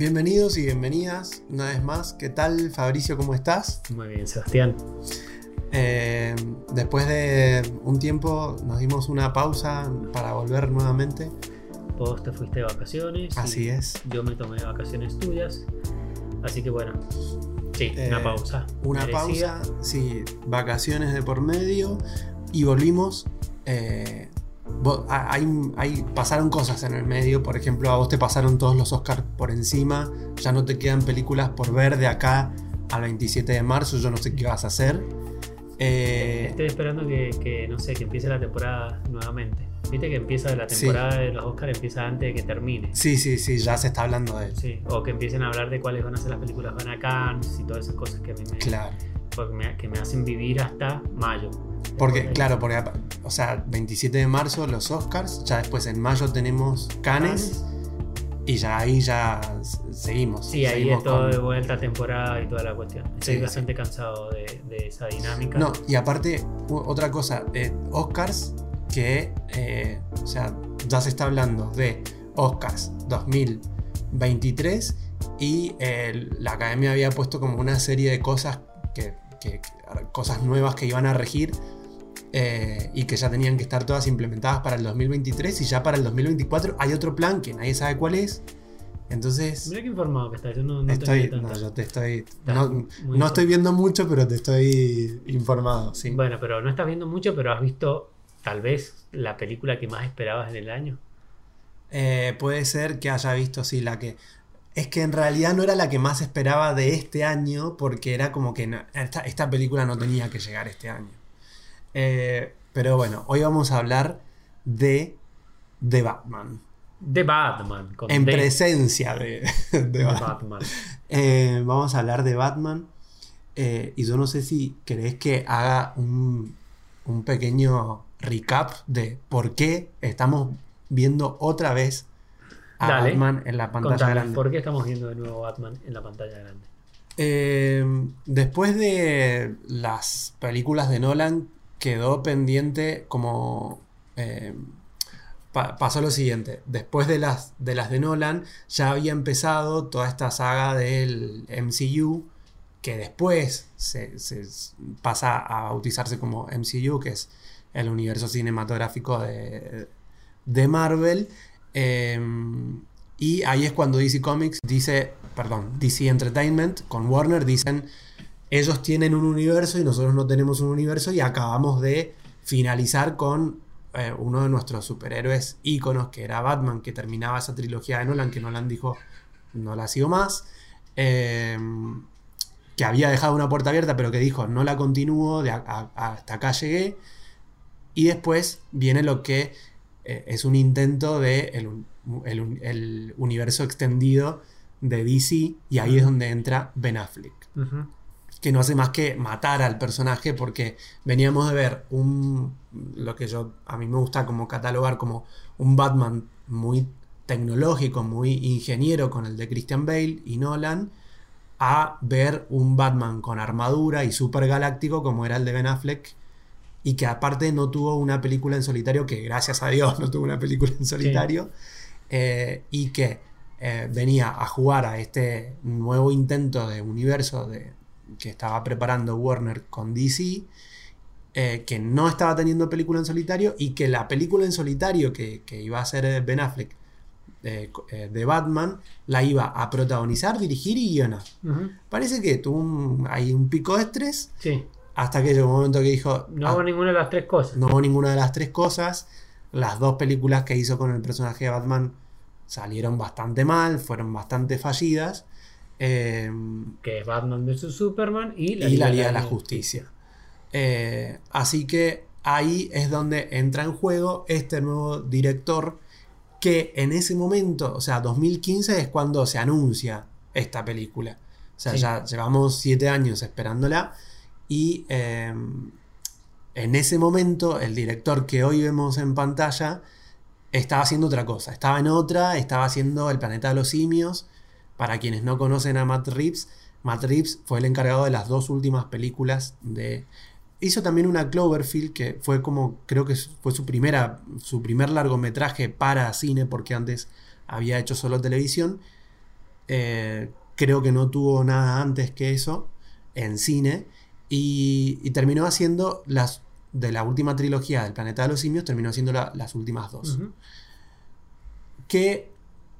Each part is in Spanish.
Bienvenidos y bienvenidas una vez más. ¿Qué tal, Fabricio? ¿Cómo estás? Muy bien, Sebastián. Eh, después de un tiempo nos dimos una pausa para volver nuevamente. Vos te fuiste de vacaciones. Así es. Yo me tomé vacaciones tuyas. Así que bueno, sí, Eh, una pausa. Una Merecida. pausa, sí, vacaciones de por medio y volvimos. eh, vo- a- hay, hay- pasaron cosas en el medio, por ejemplo, a vos te pasaron todos los Oscars por encima, ya no te quedan películas por ver de acá al 27 de marzo, yo no sé qué vas a hacer. Eh, Estoy esperando que, que, no sé, que empiece la temporada nuevamente. Viste que empieza la Sí. temporada de los Oscars, empieza antes de que termine. sí, sí, sí, ya se está hablando de eso. Sí, o que empiecen a hablar de cuáles van a ser las películas van a Cannes y todas esas cosas que a mí me, Claro. porque me- que me hacen vivir hasta mayo. Porque, claro, porque, o sea, 27 de marzo los Oscars, ya después en mayo tenemos Cannes y ya ahí ya seguimos. Sí, ahí seguimos es todo con- de vuelta temporada y toda la cuestión. Estoy Sí, bastante cansado de, de esa dinámica. No, y aparte, otra cosa, eh, Oscars que, eh, o sea, ya se está hablando de Oscars 2023 y eh, la academia había puesto como una serie de cosas que, que- cosas nuevas que iban a regir eh, y que ya tenían que estar todas implementadas para el 2023 y ya para el 2024 hay otro plan que nadie sabe cuál es. Entonces, Mira qué informado que estás. Yo no, no estoy, no, yo te estoy, Estás no, muy no estoy viendo mucho, pero te estoy informado, sí. Bueno, pero no estás viendo mucho, pero has visto tal vez la película que más esperabas en el año. Eh, puede ser que haya visto, sí, la que. Es que en realidad no era la que más esperaba de este año, porque era como que no- esta, esta película no tenía que llegar este año. Eh, pero bueno, hoy vamos a hablar de The Batman. The Batman. Con En presencia de, de de Batman. Batman. Eh, vamos a hablar de Batman. eh, y yo no sé si querés que haga un, un pequeño recap de por qué estamos viendo otra vez a Dale. Batman en la pantalla Contame, grande. ¿por qué estamos viendo de nuevo Batman en la pantalla grande? Eh, después de las películas de Nolan, quedó pendiente como... eh, pa- pasó lo siguiente, después de las, de las de Nolan, ya había empezado toda esta saga del MCU, que después se, se pasa a bautizarse como MCU, que es el universo cinematográfico de, de Marvel. Eh, y ahí es cuando DC Comics dice, perdón, DC Entertainment con Warner dicen, ellos tienen un universo y nosotros no tenemos un universo y acabamos de finalizar con eh, uno de nuestros superhéroes íconos que era Batman, que terminaba esa trilogía de Nolan, que Nolan dijo, no la sigo más. Eh, que había dejado una puerta abierta, pero que dijo, no la continúo, de hasta acá llegué. Y después viene lo que eh, es un intento de el, el un- el universo extendido de DC, y ahí es donde entra Ben Affleck. Que no hace más que matar al personaje porque veníamos de ver un lo que yo a mí me gusta como catalogar como un Batman muy tecnológico, muy ingeniero con el de Christian Bale y Nolan a ver un Batman con armadura y super galáctico como era el de Ben Affleck y que aparte no tuvo una película en solitario que gracias a Dios no tuvo una película en solitario eh, y que eh, venía a jugar a este nuevo intento de universo de, que estaba preparando Warner con DC, eh, que no estaba teniendo película en solitario y que la película en solitario que, que iba a hacer Ben Affleck de Batman la iba a protagonizar, dirigir y guionar. Ujú. Parece que tuvo un, ahí un pico de estrés Sí, hasta que llegó un momento que dijo, no "Ah, hago ninguna de las tres cosas. no hubo ninguna de las tres cosas. Las dos películas que hizo con el personaje de Batman salieron bastante mal, fueron bastante fallidas. Eh, Que es Batman vs Superman y y la Liga de la Justicia. Eh, así que ahí es donde entra en juego este nuevo director que en ese momento, o sea, 2015 es cuando se anuncia esta película. O sea, Sí. ya llevamos siete años esperándola y eh, en ese momento el director que hoy vemos en pantalla estaba haciendo otra cosa, estaba en otra, estaba haciendo El Planeta de los Simios. Para quienes no conocen a Matt Reeves, Matt Reeves fue el encargado de las dos últimas películas de... Hizo también una Cloverfield que fue como, creo que fue su primera, su primer largometraje para cine porque antes había hecho solo televisión. Eh, creo que no tuvo nada antes que eso en cine. Y, y terminó haciendo las de la última trilogía del Planeta de los Simios, terminó haciendo la- las últimas dos. Que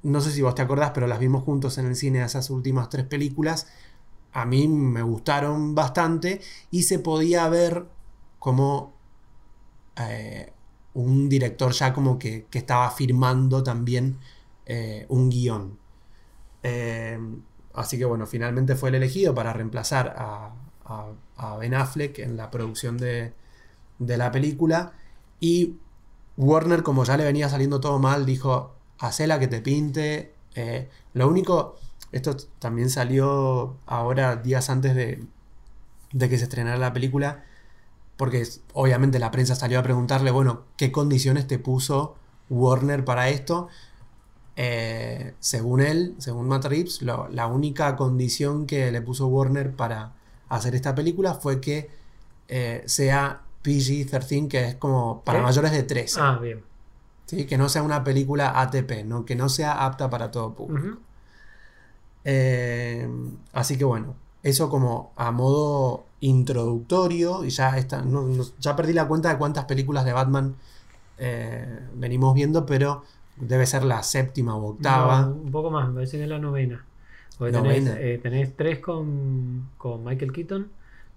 no sé si vos te acordás, pero las vimos juntos en el cine esas últimas tres películas. A mí me gustaron bastante y se podía ver como eh, un director ya como que, que estaba firmando también eh, un guion. Eh, así que bueno, finalmente fue el elegido para reemplazar a, a- a Ben Affleck en la producción de, de la película. Y Warner, como ya le venía saliendo todo mal, dijo, hacela que te pinte. Eh, lo único, esto también salió ahora días antes de, de que se estrenara la película, porque obviamente la prensa salió a preguntarle, bueno, ¿qué condiciones te puso Warner para esto? Eh, según él, según Matt Reeves, la única condición que le puso Warner para hacer esta película fue que eh, sea PG-13, que es como para ¿Qué? mayores de 13. Ah, bien. ¿sí? Que no sea una película ATP, ¿no? que no sea apta para todo público. Eh, así que bueno, eso como a modo introductorio, y ya, está, no- no- ya perdí la cuenta de cuántas películas de Batman eh, venimos viendo, pero debe ser la séptima o octava. No, un poco más, me parece que es la novena. Porque tenés, eh, tenés tres con, con Michael Keaton,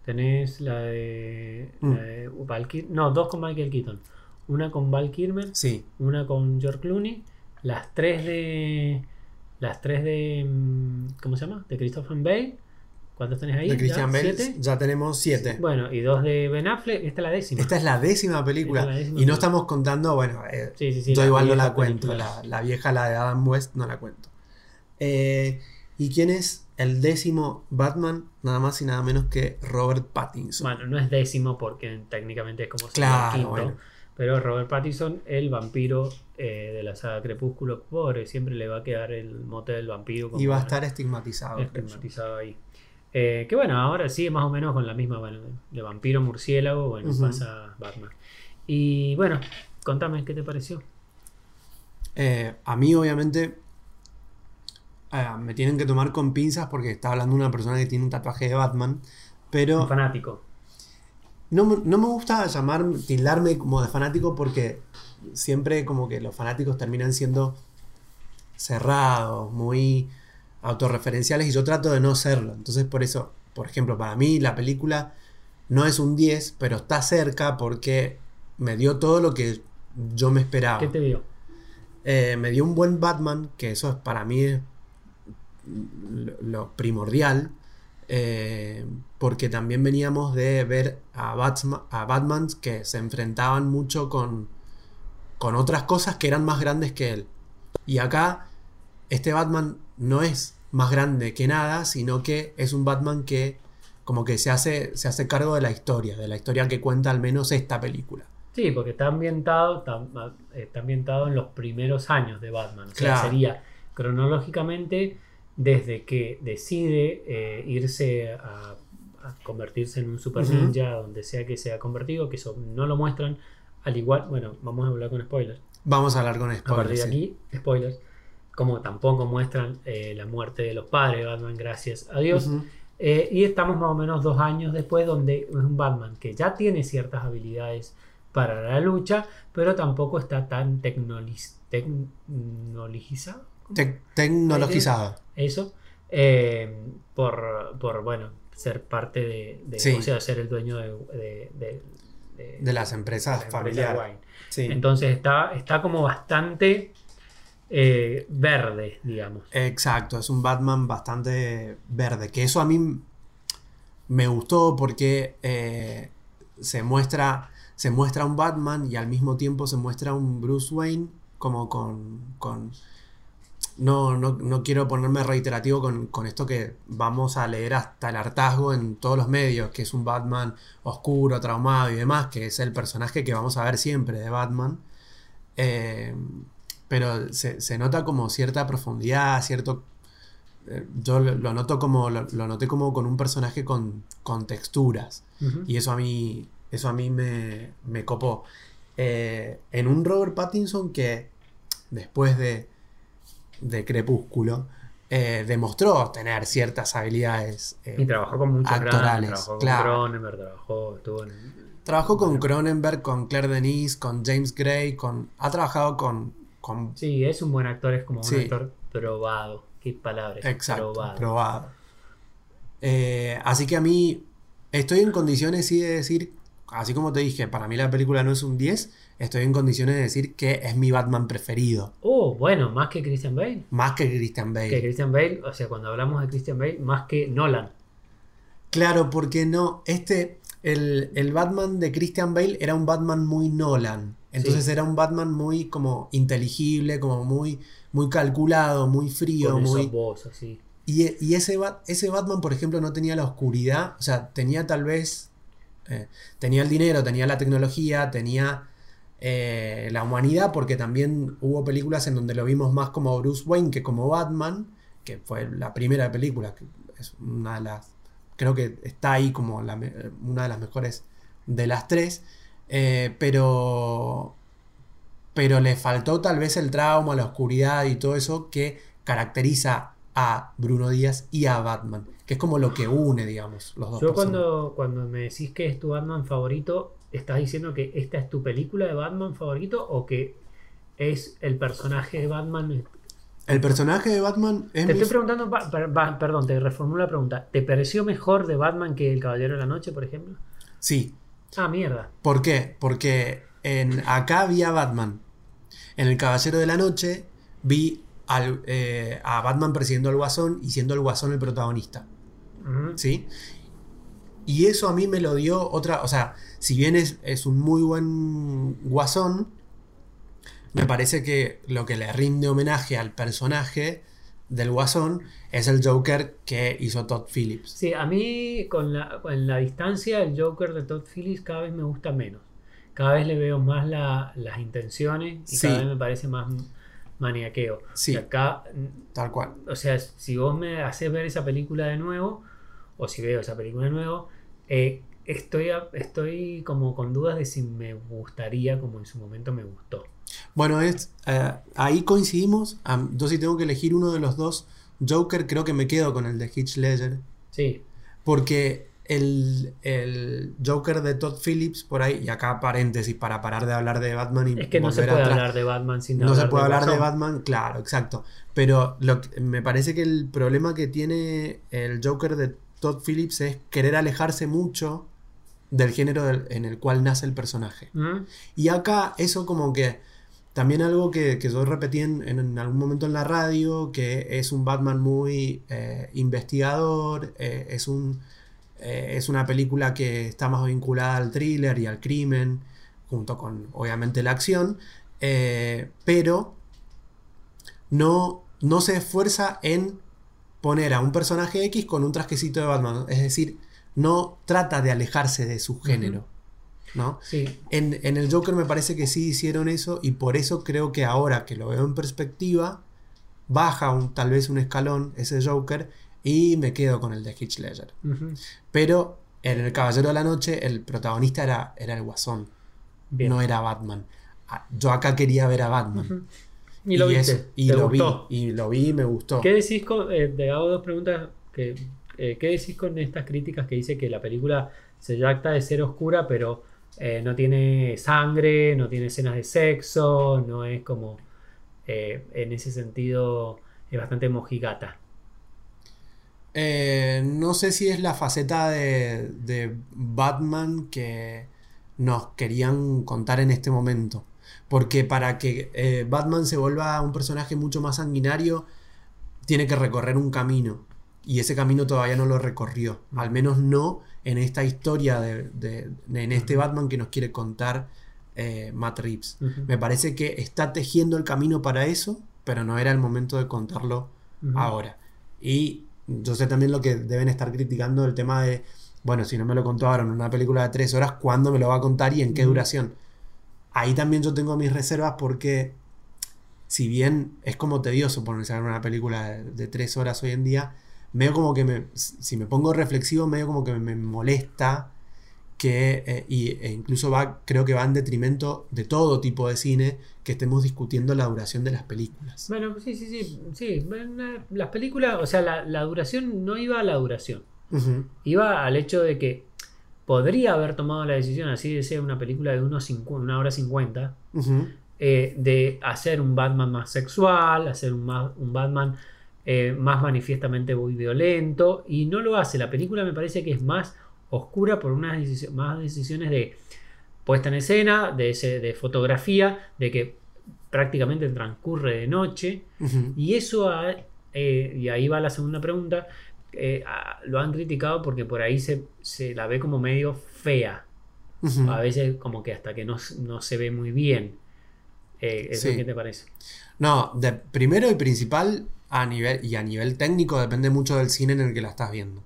tenés la de, Mm. la de Val no, dos con Michael Keaton, una con Val Kilmer, Sí, una con George Clooney, las tres de las tres de mm, ¿cómo se llama? de Christopher Bale. ¿Cuántas tenés ahí? de ¿Ya? Christian Bale ¿Siete? ya tenemos siete. Bueno, y dos de Ben Affleck, esta es la décima. Esta es la décima película. Esta es la décima y no estamos contando, bueno, eh, Sí, sí, sí, yo igual no la cuento. La, la vieja, la de Adam West, no la cuento. Eh, ¿Y quién es el décimo Batman? Nada más y nada menos que Robert Pattinson. Bueno, no es décimo porque técnicamente es como si Claro, fuera quinto. bueno. Pero Robert Pattinson, el vampiro eh, de la saga Crepúsculo, pobre, siempre le va a quedar el mote del vampiro. como y va a estar estigmatizado. estigmatizado ahí. Eh, que bueno, ahora sí, más o menos con la misma, bueno, de vampiro murciélago, bueno, Ujú. pasa Batman. Y bueno, contame, ¿qué te pareció? Eh, a mí, obviamente, eh, me tienen que tomar con pinzas porque está hablando una persona que tiene un tatuaje de Batman. Pero Un fanático. no, me- no me gusta llamar, tildarme como de fanático porque siempre como que los fanáticos terminan siendo cerrados, muy autorreferenciales y yo trato de no serlo. Entonces por eso, por ejemplo, para mí la película no es un 10, pero está cerca porque me dio todo lo que yo me esperaba. ¿Qué te dio? Eh, me dio un buen Batman, que eso es para mí es lo, primordial, eh, porque también veníamos de ver a, Batman, a Batman que se enfrentaban mucho con, con otras cosas que eran más grandes que él. Y acá, este Batman no es más grande que nada, sino que es un Batman que como que se hace, se hace cargo de la historia, de la historia que cuenta al menos esta película. Sí, porque está ambientado, está, está ambientado en los primeros años de Batman. O sea, Claro. sería cronológicamente desde que decide eh, irse a, a convertirse en un super ninja, donde sea que sea convertido, que eso no lo muestran. Al igual, bueno, vamos a hablar con spoilers. Vamos a hablar con A partir de spoilers. sí. aquí, spoilers. Como tampoco muestran eh, la muerte de los padres de Batman, gracias a Dios. Eh, y estamos más o menos dos años después, donde es un Batman que ya tiene ciertas habilidades para la lucha, pero tampoco está tan tecnologizado. Tec- tecnologizado. Eso, eh, por, por, bueno, ser parte de, de- Sí. o sea, ser el dueño de, de, de- de- De las empresas empresa familiares. Wine. Sí. Entonces está, está como bastante eh, verde, digamos. Exacto, es un Batman bastante verde. Que eso a mí me gustó porque eh, se muestra. Se muestra un Batman y al mismo tiempo se muestra un Bruce Wayne como con. con no, no, no quiero ponerme reiterativo con, con esto que vamos a leer hasta el hartazgo en todos los medios, que es un Batman oscuro, traumado y demás, que es el personaje que vamos a ver siempre de Batman. Eh, pero se, se nota como cierta profundidad, cierto... eh, yo lo, lo noto como, lo, lo noté como con un personaje con, con texturas. Y eso a mí, eso a mí me, me copó. Eh, en un Robert Pattinson que después de, de Crepúsculo eh, demostró tener ciertas habilidades. eh, Y trabajó con muchos grandes, actorales, trabajó con. Cronenberg, trabajó, estuvo en... Trabajó con Cronenberg, con Claire Denis, con James Gray, con, ha trabajado con, con Sí, es un buen actor, es como un actor probado. Qué palabra. Exacto, probado. probado. Eh, así que a mí estoy en condiciones sí de decir, así como te dije, para mí la película no es un 10, estoy en condiciones de decir que es mi Batman preferido, Oh, bueno, más que Christian Bale. más que Christian Bale. Que Christian Bale, o sea, cuando hablamos de Christian Bale, más que Nolan. Claro, porque no, este, el, el Batman de Christian Bale era un Batman muy Nolan. Entonces Sí. era un Batman muy como inteligible, como muy, muy calculado, muy frío, Con muy... voz así. Y, y ese, ese Batman, por ejemplo, no tenía la oscuridad, o sea, tenía tal vez, eh, tenía el dinero, tenía la tecnología, tenía eh, la humanidad, porque también hubo películas en donde lo vimos más como Bruce Wayne que como Batman, que fue la primera película, que es una de las, creo que está ahí como la una de las mejores de las tres, eh, pero, pero le faltó tal vez el trauma, la oscuridad y todo eso que caracteriza a Bruno Díaz y a Batman, que es como lo que une, digamos, los dos. Yo cuando, cuando me decís que es tu Batman favorito, ¿estás diciendo que esta es tu película de Batman favorito o que es el personaje de Batman? El personaje de Batman es Te estoy preguntando, pa- perdón, te reformulo la pregunta. ¿Te pareció mejor de Batman que El Caballero de la Noche, por ejemplo? Sí. Ah, mierda. ¿Por qué? Porque en, acá vi a Batman. En El Caballero de la Noche vi al, eh, a Batman persiguiendo al Guasón y siendo el Guasón el protagonista. ¿Sí? Y eso a mí me lo dio otra. O sea, si bien es, es un muy buen Guasón, me parece que lo que le rinde homenaje al personaje del Guasón es el Joker que hizo Todd Phillips. Sí, a mí con la, con la distancia el Joker de Todd Phillips cada vez me gusta menos. Cada vez le veo más la- las intenciones y Sí. cada vez me parece más maniaqueo. Sí. Acá, Tal cual. o sea, si vos me haces ver esa película de nuevo, o si veo esa película de nuevo, eh, estoy, estoy como con dudas de si me gustaría como en su momento me gustó. Bueno, es, eh, ahí coincidimos. Yo si tengo que elegir uno de los dos Joker, creo que me quedo con el de Hitch Ledger. Sí, Porque el, el Joker de Todd Phillips, por ahí, y acá paréntesis para parar de hablar de Batman y es que no se puede atrás. hablar de Batman sin No se puede de hablar de. Batman, claro, exacto. Pero lo me parece que el problema que tiene el Joker de Todd Phillips es querer alejarse mucho del género del- en el cual nace el personaje. ¿Mm? Y acá eso como que también algo que, que yo repetí en, en algún momento en la radio, que es un Batman muy eh, investigador, eh, es, un, eh, es una película que está más vinculada al thriller y al crimen, junto con obviamente la acción, pero no, no se esfuerza en poner a un personaje X con un trajecito de Batman, es decir, no trata de alejarse de su género. ¿no? Sí, En, en el Joker me parece que sí hicieron eso y por eso creo que ahora que lo veo en perspectiva, baja un, tal vez un escalón ese Joker y me quedo con el de Hitch Ledger. Pero en El Caballero de la Noche el protagonista era, era el Guasón, bien. no era Batman. Ah, Yo acá quería ver a Batman. Y lo viste. eso- y ¿Te lo gustó? vi. Y lo vi y me gustó. ¿Qué decís con.? eh, te hago dos preguntas. Que, eh, ¿Qué decís con estas críticas que dice que la película se jacta de ser oscura, pero eh, no tiene sangre, no tiene escenas de sexo, no es como. eh, en ese sentido, es bastante mojigata. No sé si es la faceta de, de Batman que nos querían contar en este momento. Porque para que eh, Batman se vuelva un personaje mucho más sanguinario, tiene que recorrer un camino. Y ese camino todavía no lo recorrió. Al menos no en esta historia, de, de- de- en este Batman que nos quiere contar eh, Matt Reeves. Me parece que está tejiendo el camino para eso, pero no era el momento de contarlo ahora. Y yo sé también lo que deben estar criticando el tema de, bueno, si no me lo contó ahora en una película de tres horas, ¿cuándo me lo va a contar y en qué duración? Ahí también yo tengo mis reservas porque, si bien es como tedioso ponerse a ver una película de, de tres horas hoy en día, medio como que me, si me pongo reflexivo, medio como que me molesta que eh, y, e incluso va, creo que va en detrimento de todo tipo de cine que estemos discutiendo la duración de las películas. Bueno, sí, sí, sí. sí. Las películas, o sea, la, la duración no iba a la duración. Iba al hecho de que podría haber tomado la decisión, así de ser una película de unos una hora cincuenta, ujú. eh, de hacer un Batman más sexual, hacer un, ma- un Batman eh, más manifiestamente muy violento, y no lo hace. La película me parece que es más oscura por unas decisi- más decisiones de puesta en escena, de, ese, de fotografía, de que prácticamente transcurre de noche, y eso, ha- eh, y ahí va la segunda pregunta, eh, a- lo han criticado porque por ahí se, se la ve como medio fea. A veces como que hasta que no, no se ve muy bien. Eh, ¿Eso Sí. qué te parece? No, de, primero y principal, a nivel, y a nivel técnico, depende mucho del cine en el que la estás viendo.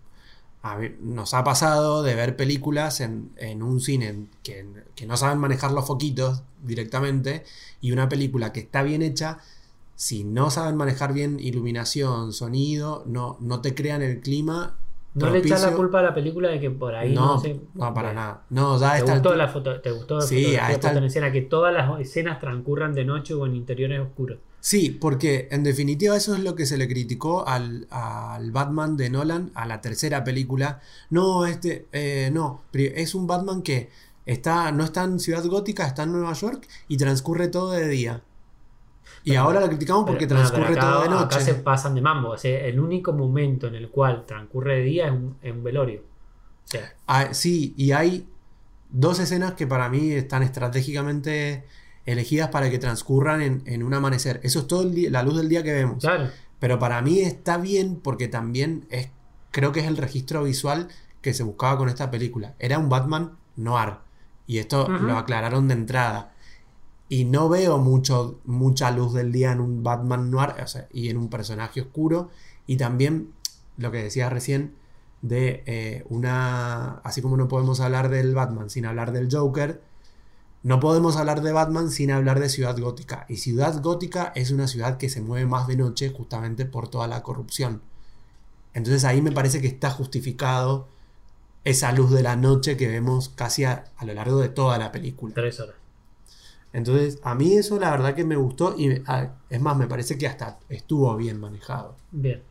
A mí- nos ha pasado de ver películas en, en un cine que, que no saben manejar los foquitos directamente y una película que está bien hecha, si no saben manejar bien iluminación, sonido, no, no te crean el clima. ¿No le echas la culpa a la película de que por ahí no, No, se... no, para Bueno, nada. No, ya ¿Te está gustó, la foto, ¿Te gustó la Sí, en escena que todas las escenas transcurran de noche o en interiores oscuros? Sí, porque en definitiva eso es lo que se le criticó al, al Batman de Nolan, a la tercera película. No, este, eh, no, es un Batman que está, no está en Ciudad Gótica, está en Nueva York y transcurre todo de día. Y ahora lo criticamos porque Pero, transcurre acá, todo de acá se noche. pasan de mambo. O sea, el único momento en el cual transcurre de día es un, es un velorio. O sea, Ah, sí, y hay dos escenas que para mí están estratégicamente elegidas para que transcurran en, en un amanecer. Eso es todo el día- la luz del día que vemos. claro. Pero para mí está bien porque también es, creo que es el registro visual que se buscaba con esta película. Era un Batman noir. Y esto lo aclararon de entrada. Y no veo mucho, mucha luz del día en un Batman noir o sea, y en un personaje oscuro. Y también lo que decías recién de eh, una... Así como no podemos hablar del Batman sin hablar del Joker, no podemos hablar de Batman sin hablar de Ciudad Gótica. Y Ciudad Gótica es una ciudad que se mueve más de noche justamente por toda la corrupción. Entonces ahí me parece que está justificado esa luz de la noche que vemos casi a, a lo largo de toda la película. Tres horas. Entonces a mí eso la verdad que me gustó y ah, es más, me parece que hasta estuvo bien manejado. Bien.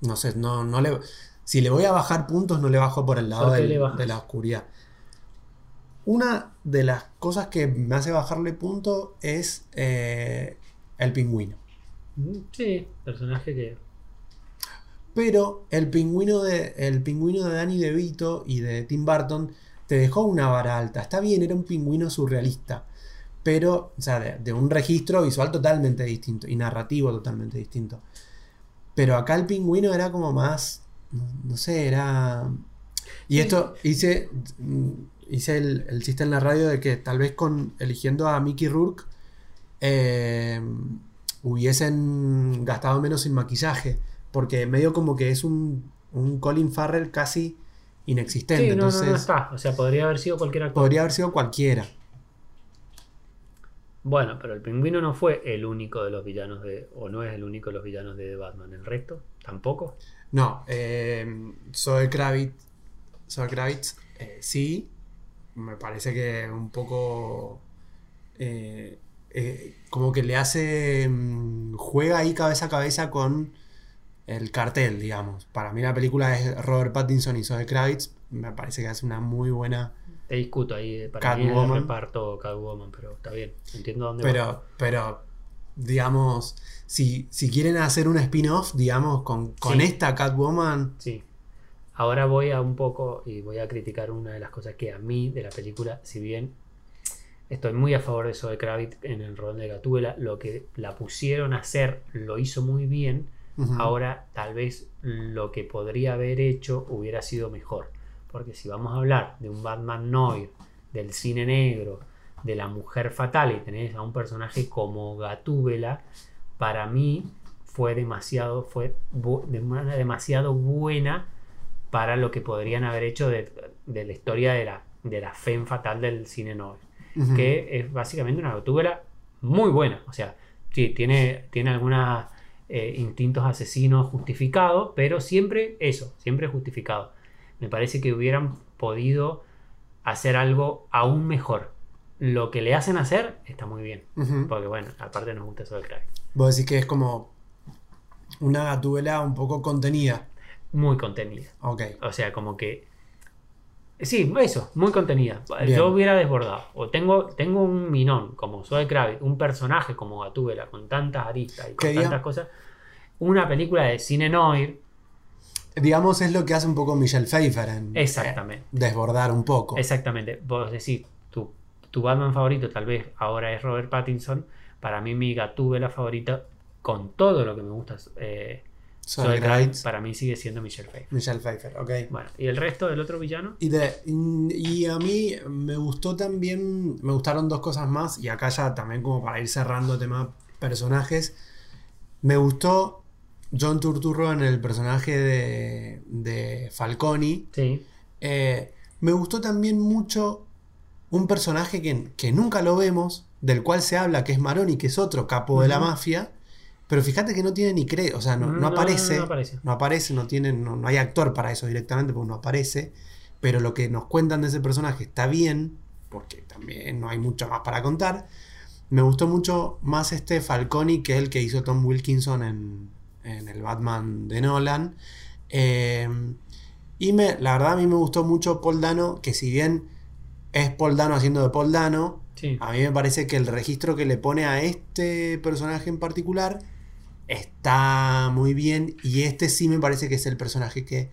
No sé, no, no le... Si le voy a bajar puntos, no le bajo por el lado de la oscuridad. Una de las cosas que me hace bajarle punto es eh, el pingüino. Mm, Sí, personaje que. Pero el pingüino de, el pingüino de Danny DeVito y de Tim Burton te dejó una vara alta. Está bien, era un pingüino surrealista. Pero, o sea, de, de un registro visual totalmente distinto y narrativo totalmente distinto. Pero acá el pingüino era como más. No, no sé, era. Y Sí. esto hice. Hice el, el chiste en la radio de que tal vez con eligiendo a Mickey Rourke eh, hubiesen gastado menos en maquillaje. Porque medio como que es un, un Colin Farrell casi inexistente. Sí, no, no, entonces no está. O sea, podría haber sido cualquier actor. podría haber sido cualquiera. Bueno, pero el pingüino no fue el único de los villanos de. O no es el único de los villanos de Batman. ¿El resto? ¿Tampoco? No, eh, Zoe Kravitz, Zoe Kravitz eh, sí, me parece que un poco eh, eh, como que le hace mm, juega ahí cabeza a cabeza con el cartel, digamos. Para mí la película es Robert Pattinson y Zoe Kravitz, me parece que hace una muy buena, Te discuto ahí. Para mí el reparto Catwoman, pero está bien. Entiendo dónde va. pero, pero digamos, si, si quieren hacer un spin-off, digamos, con, con Sí. esta Catwoman, Sí. Ahora voy a un poco y voy a criticar una de las cosas que a mí de la película, si bien estoy muy a favor de Zoe Kravitz en el rol de Gatúbela, lo que la pusieron a hacer lo hizo muy bien. Ahora tal vez lo que podría haber hecho hubiera sido mejor. Porque si vamos a hablar de un Batman Noir, del cine negro, de la mujer fatal y tenés a un personaje como Gatúbela, para mí fue demasiado, fue bu- de manera demasiado buena para lo que podrían haber hecho de, de la historia de la, de la femme fatal del cine noir que es básicamente una gatúbela muy buena. O sea, sí, tiene, tiene algunos eh, instintos asesinos justificados, pero siempre eso, siempre justificado. Me parece que hubieran podido hacer algo aún mejor. Lo que le hacen hacer está muy bien. Porque bueno, aparte nos gusta eso del Kravitz. Vos decís que es como una gatúbela un poco contenida. Muy contenida. Ok. O sea, como que. Sí, eso, muy contenida. Bien. Yo hubiera desbordado. O tengo, tengo un minón como Zoe Kravitz, un personaje como Gatúbela, con tantas aristas y con tantas cosas. Una película de cine noir, Digamos, es lo que hace un poco Michelle Pfeiffer en exactamente. eh, desbordar un poco. Exactamente. Vos decís, tu, tu Batman favorito tal vez ahora es Robert Pattinson. Para mí, mi Gatúbela favorita, con todo lo que me gusta, eh, Kravitz, Kravitz, para mí sigue siendo Michelle Pfeiffer. Michelle Pfeiffer, ok. Bueno, ¿y el resto del otro villano? Y, de- y a mí me gustó también, me gustaron dos cosas más, y acá ya también como para ir cerrando tema personajes, me gustó John Turturro en el personaje de, de Falconi, Sí. Eh, me gustó también mucho un personaje que, que nunca lo vemos, del cual se habla, que es Maroni, que es otro capo de la mafia, pero fíjate que no tiene ni crédito, o sea, no, no No, no, aparece, no aparece. no aparece, no tiene, no, no hay actor para eso directamente, porque no aparece, pero lo que nos cuentan de ese personaje está bien, porque también no hay mucho más para contar. Me gustó mucho más este Falconi, que el que hizo Tom Wilkinson en, en el Batman de Nolan. Eh, y me, la verdad a mí me gustó mucho Paul Dano, que si bien es Paul Dano haciendo de Paul Dano, Sí. a mí me parece que el registro que le pone a este personaje en particular está muy bien. Y este sí me parece que es el personaje que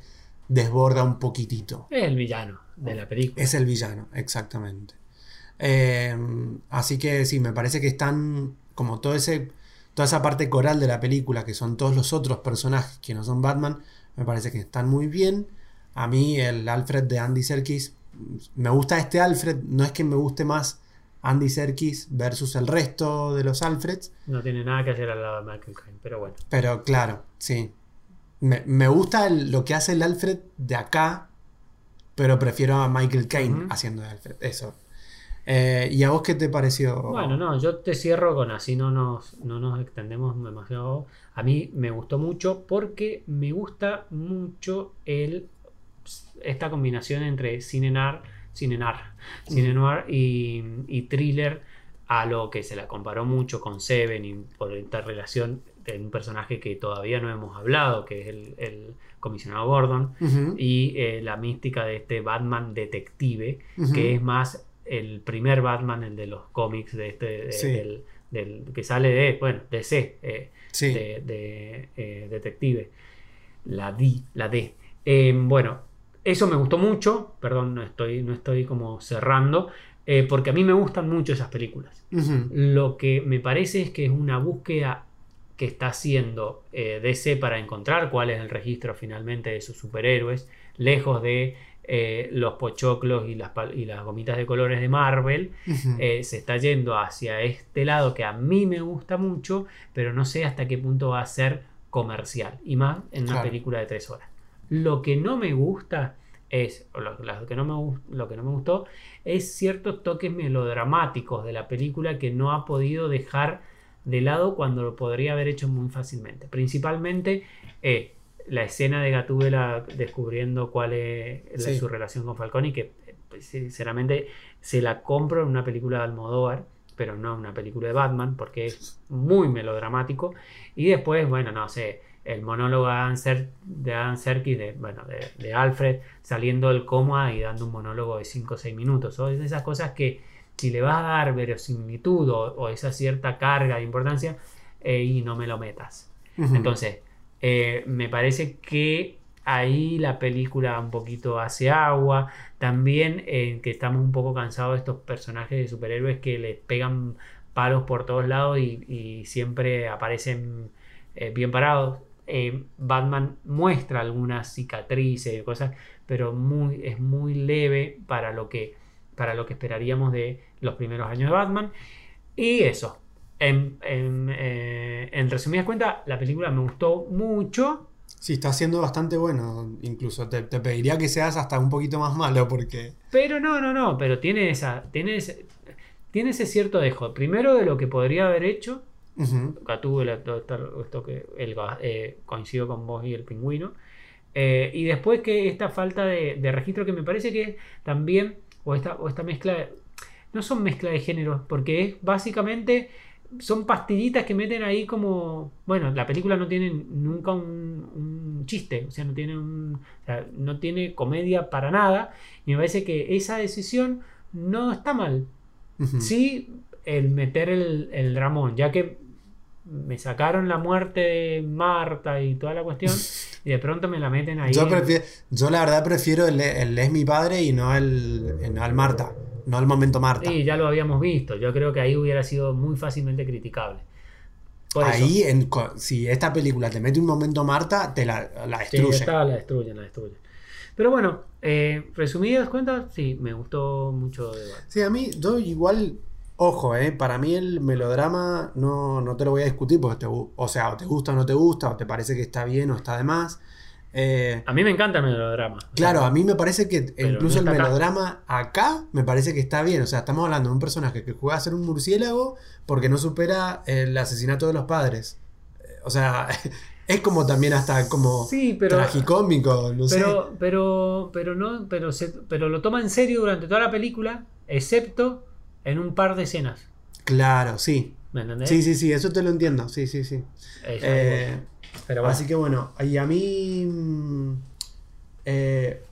desborda un poquitito. Es el villano de la película. Es el villano, exactamente. Eh, así que sí, me parece que están como todo ese, toda esa parte coral de la película, que son todos los otros personajes que no son Batman, me parece que están muy bien. A mí el Alfred de Andy Serkis, me gusta este Alfred, no es que me guste más Andy Serkis versus el resto de los Alfreds, No tiene nada que hacer al lado de Michael Caine, pero bueno. pero claro, sí. Me, me gusta el- lo que hace el Alfred de acá, pero prefiero a Michael Caine haciendo de Alfred. Eso. Eh, ¿Y a vos qué te pareció? Bueno, no, yo te cierro con así no nos, no nos extendemos demasiado. A mí me gustó mucho porque me gusta mucho el esta combinación entre cine noir, cine noir, cine noir y, y thriller a lo que se la comparó mucho con Seven y por esta relación de un personaje que todavía no hemos hablado, que es el, el comisionado Gordon, y eh, la mística de este Batman detective, que es más el primer Batman, el de los cómics, de este, de- Sí. del, del- que sale de, bueno, de C, eh, Sí. de, de, eh, detective, la D, la D. Eh, bueno, eso me gustó mucho, perdón, no estoy, no estoy como cerrando, porque a mí me gustan mucho esas películas. Lo que me parece es que es una búsqueda que está haciendo DC para encontrar cuál es el registro finalmente de sus superhéroes, lejos de eh, los pochoclos y las, pal- y las gomitas de colores de Marvel, eh, se está yendo hacia este lado que a mí me gusta mucho, pero no sé hasta qué punto va a ser comercial, y más en una Claro. película de tres horas. Lo que no me gusta es, o lo, lo que no me, gus- lo que no me gustó, es ciertos toques melodramáticos de la película que no ha podido dejar de lado cuando lo podría haber hecho muy fácilmente. Principalmente eh, la escena de Gatúbela descubriendo cuál es la- Sí. su relación con Falcone, que pues, sinceramente se la compro en una película de Almodóvar, pero no en una película de Batman, porque es muy melodramático. Y después, bueno, no sé, el monólogo de Adam, Ser- de Adam Serkis, de, bueno, de, de Alfred, saliendo del coma y dando un monólogo de 5 o 6 minutos. Son esas cosas que si le vas a dar verosimilitud o, o esa cierta carga de importancia, eh, y no me lo metas. Entonces, eh, me parece que ahí la película un poquito hace agua. También eh, que estamos un poco cansados de estos personajes de superhéroes que les pegan palos por todos lados y, siempre aparecen eh, bien parados. Eh, Batman muestra algunas cicatrices y cosas, pero muy, es muy leve para lo que para lo que esperaríamos de los primeros años de Batman. Y eso, en, en, eh, en resumidas cuentas, la película me gustó mucho. Sí, está siendo bastante bueno. Incluso te, te pediría que seas hasta un poquito más malo porque... Pero no, no, no, pero tiene esa, tiene ese, tiene ese cierto dejo. Primero de lo que podría haber hecho. Ujú, Gatúbela, todo esto, esto que el, eh, coincido con vos y el pingüino. Eh, y después que esta falta de, de registro que me parece que también o esta, o esta mezcla, de- no son mezcla de géneros, porque es básicamente, son pastillitas que meten ahí como, bueno, la película no tiene nunca un, un chiste, o sea, no tiene un, o sea, no tiene comedia para nada, y me parece que esa decisión no está mal. Ujú. Sí, el meter el, el dramón, ya que me sacaron la muerte de Marta y toda la cuestión, y de pronto me la meten ahí. Yo, prefiero, yo la verdad prefiero el, el es mi padre y no el, no el Marta, no el momento Marta. Sí, ya lo habíamos visto. Yo creo que ahí hubiera sido muy fácilmente criticable. Por. Ahí, en, si esta película te mete un momento Marta, te la, la Sí, destruye. esta la destruyen, la destruyen. Pero bueno, eh, resumidas cuentas, sí, me gustó mucho. Sí, a mí, yo igual, ojo, eh, para mí el melodrama no, no te lo voy a discutir porque, te, o sea, o te gusta o no te gusta, o te parece que está bien o está de más. Eh, A mí me encanta el melodrama. Sea, claro, a mí me parece que incluso no el acá. melodrama acá me parece que está bien. O sea, estamos hablando de un personaje que juega a ser un murciélago porque no supera el asesinato de los padres. Eh, O sea, es como también hasta como Sí, pero. tragicómico, no sé. Pero, pero, pero no, pero se- pero lo toma en serio durante toda la película, excepto en un par de escenas. Claro, sí. ¿Me entendés? Sí, sí, sí, eso te lo entiendo. Sí, sí, sí. Eh, algo- pero bueno. Así que bueno, y a mí, mm, eh,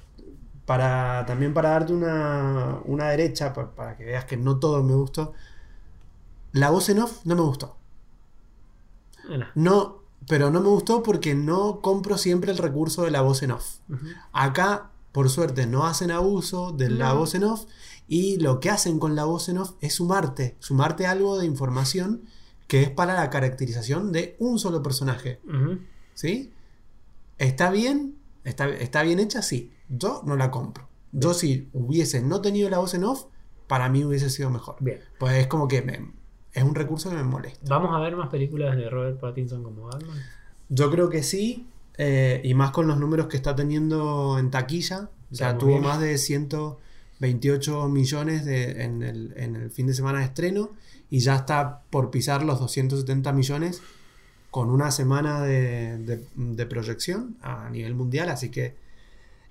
para, también para darte una, una derecha, pa- para, que veas que no todo me gustó, la voz en off no me gustó. No, pero no me gustó porque no compro siempre el recurso de la voz en off. Acá, por suerte, no hacen abuso de la voz en off y lo que hacen con la voz en off es sumarte, sumarte algo de información que es para la caracterización de un solo personaje. ¿Sí? ¿Está bien? ¿Está, está bien hecha? Sí. Yo no la compro. Yo si hubiese no tenido la voz en off, para mí hubiese sido mejor. Bien. Pues es como que me- es un recurso que me molesta. ¿Vamos a ver más películas de Robert Pattinson como Batman? Yo creo que sí, eh, y más con los números que está teniendo en taquilla. O sea, tuvo bien. más de 128 millones en, el, fin de semana de estreno y ya está por pisar los 270 millones con una semana de, proyección a nivel mundial. Así que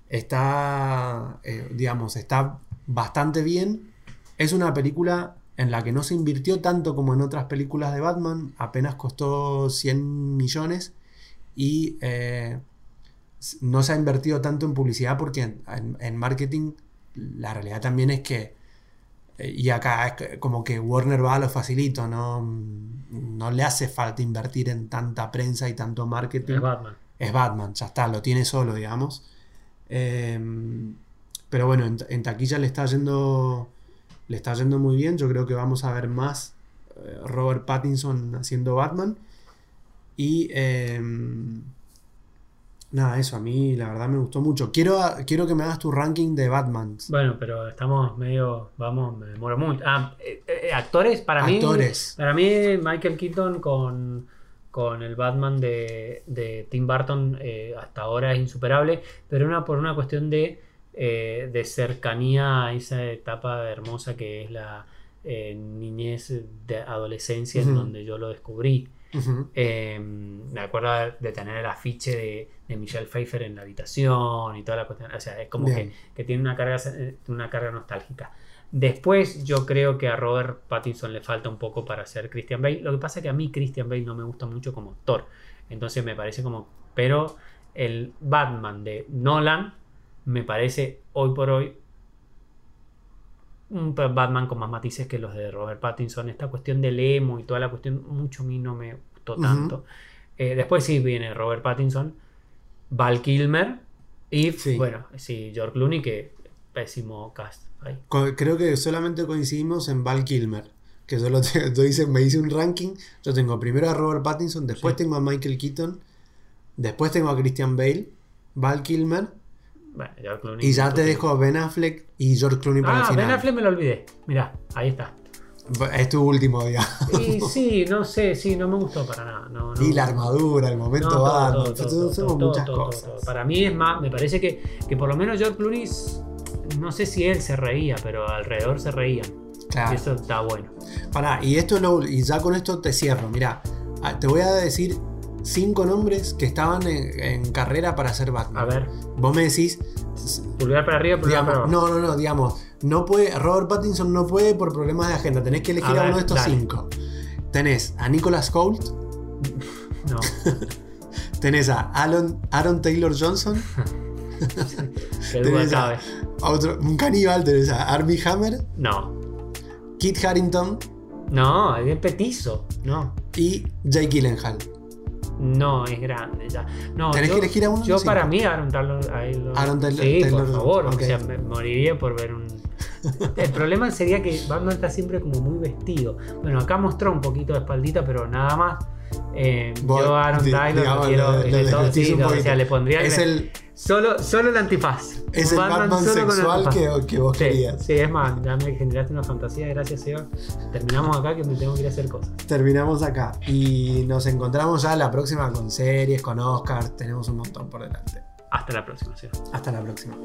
está, eh, digamos, está bastante bien. Es una película en la que no se invirtió tanto como en otras películas de Batman, apenas costó 100 millones y eh, no se ha invertido tanto en publicidad porque en marketing la realidad también es que, eh, y acá es como que Warner va a lo facilito, no, no le hace falta invertir en tanta prensa y tanto marketing Es Batman. es Batman, ya está, lo tiene solo, digamos. Eh, pero bueno, en, en taquilla le está yendo. Le está yendo muy bien. Yo creo que vamos a ver más eh, Robert Pattinson haciendo Batman. Y eh, nada, eso a mí la verdad me gustó mucho. Quiero, quiero que me hagas tu ranking de Batman. Bueno, pero estamos medio. Vamos, me demoro mucho. Ah, eh, eh, actores, para mí. Actores. Para mí, Michael Keaton con, con el Batman de, de Tim Burton eh, hasta ahora es insuperable, pero una, por una cuestión de, de cercanía a esa etapa hermosa que es la niñez de adolescencia en donde yo lo descubrí. Eh, me acuerdo de tener el afiche de, de Michelle Pfeiffer en la habitación y toda la cuestión. O sea, es como que, que tiene una carga, una carga nostálgica. Después, yo creo que a Robert Pattinson le falta un poco para ser Christian Bale. Lo que pasa es que a mí Christian Bale no me gusta mucho como actor. Entonces me parece como. Pero el Batman de Nolan me parece hoy por hoy un Batman con más matices que los de Robert Pattinson. Esta cuestión del emo y toda la cuestión, mucho a mí no me gustó tanto. Eh, después sí viene Robert Pattinson, Val Kilmer y, Sí. bueno, sí, George Clooney, que pésimo cast. ahí. Creo que solamente coincidimos en Val Kilmer. Que yo, lo te- hice, me hice un ranking. Yo tengo primero a Robert Pattinson, después Sí. tengo a Michael Keaton, después tengo a Christian Bale, Val Kilmer, Bueno, George Clooney. y ya te dejo Ben Affleck y George Clooney para el Ah, final. Ben Affleck me lo olvidé. Mirá, ahí está. Es tu último día. Y sí, no sé, sí, no me gustó para nada. No, no. Y la armadura, el momento todo, todo, todo, todo, muchas cosas. Para mí es más, me parece que, que por lo menos George Clooney, no sé si él se reía, pero alrededor se reían. Claro. Y eso está bueno. Pará, y esto lo- y ya con esto te cierro. Mirá, ah, te voy a decir cinco nombres que estaban en, en carrera para ser Batman. A ver, Vos me decís, pulgar para arriba, pulgar para digamos, abajo. no, no, no, digamos, No puede, Robert Pattinson no puede por problemas de agenda. Tenés que elegir A uno de estos dale. cinco. Tenés a Nicholas Hoult, No. tenés a Aaron, Aaron Taylor Johnson, tenés a, a otro, un caníbal, tenés a Armie Hammer, No. Kit Harrington No, es petizo. No. y Jake Gyllenhaal. No, es grande ya. No, Tenés yo, que elegir a uno Yo para mí Aaron Taylor. Aaron Taylor- Sí, Taylor- por favor. O sea, me moriría por ver un. El problema sería que Batman está siempre como muy vestido. Bueno, acá mostró un poquito de espaldita, pero nada más. Eh, yo Aaron Taylor digamos, lo quiero. de todo- sí, o sea, le pondría el, Es el, solo, solo el antifaz. es Un el Batman, sexual que, que vos Sí, querías. sí, es más, ya me generaste una fantasía, gracias Seba. Terminamos acá que me tengo que ir a hacer cosas. Terminamos acá. Y nos encontramos ya la próxima con series, con Oscar. Tenemos un montón por delante. Hasta la próxima, Seba. Hasta la próxima.